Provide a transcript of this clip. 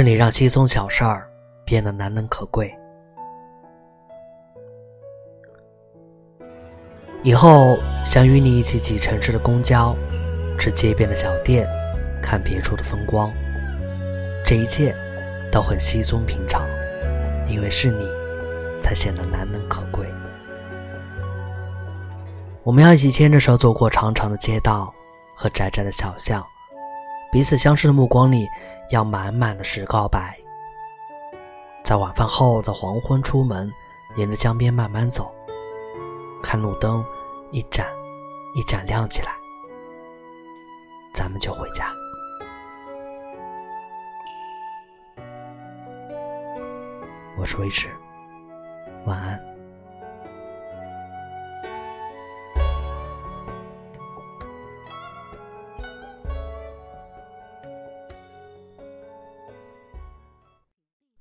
是你让稀松小事儿变得难能可贵。以后想与你一起挤城市的公交，吃街边的小店，看别处的风光，这一切都很稀松平常，因为是你，才显得难能可贵。我们要一起牵着手走过长长的街道和窄窄的小巷，彼此相视的目光里，要满满的是告白。在晚饭后的黄昏出门，沿着江边慢慢走。看路灯一盏一盏亮起来，咱们就回家。我是魏迟，晚安。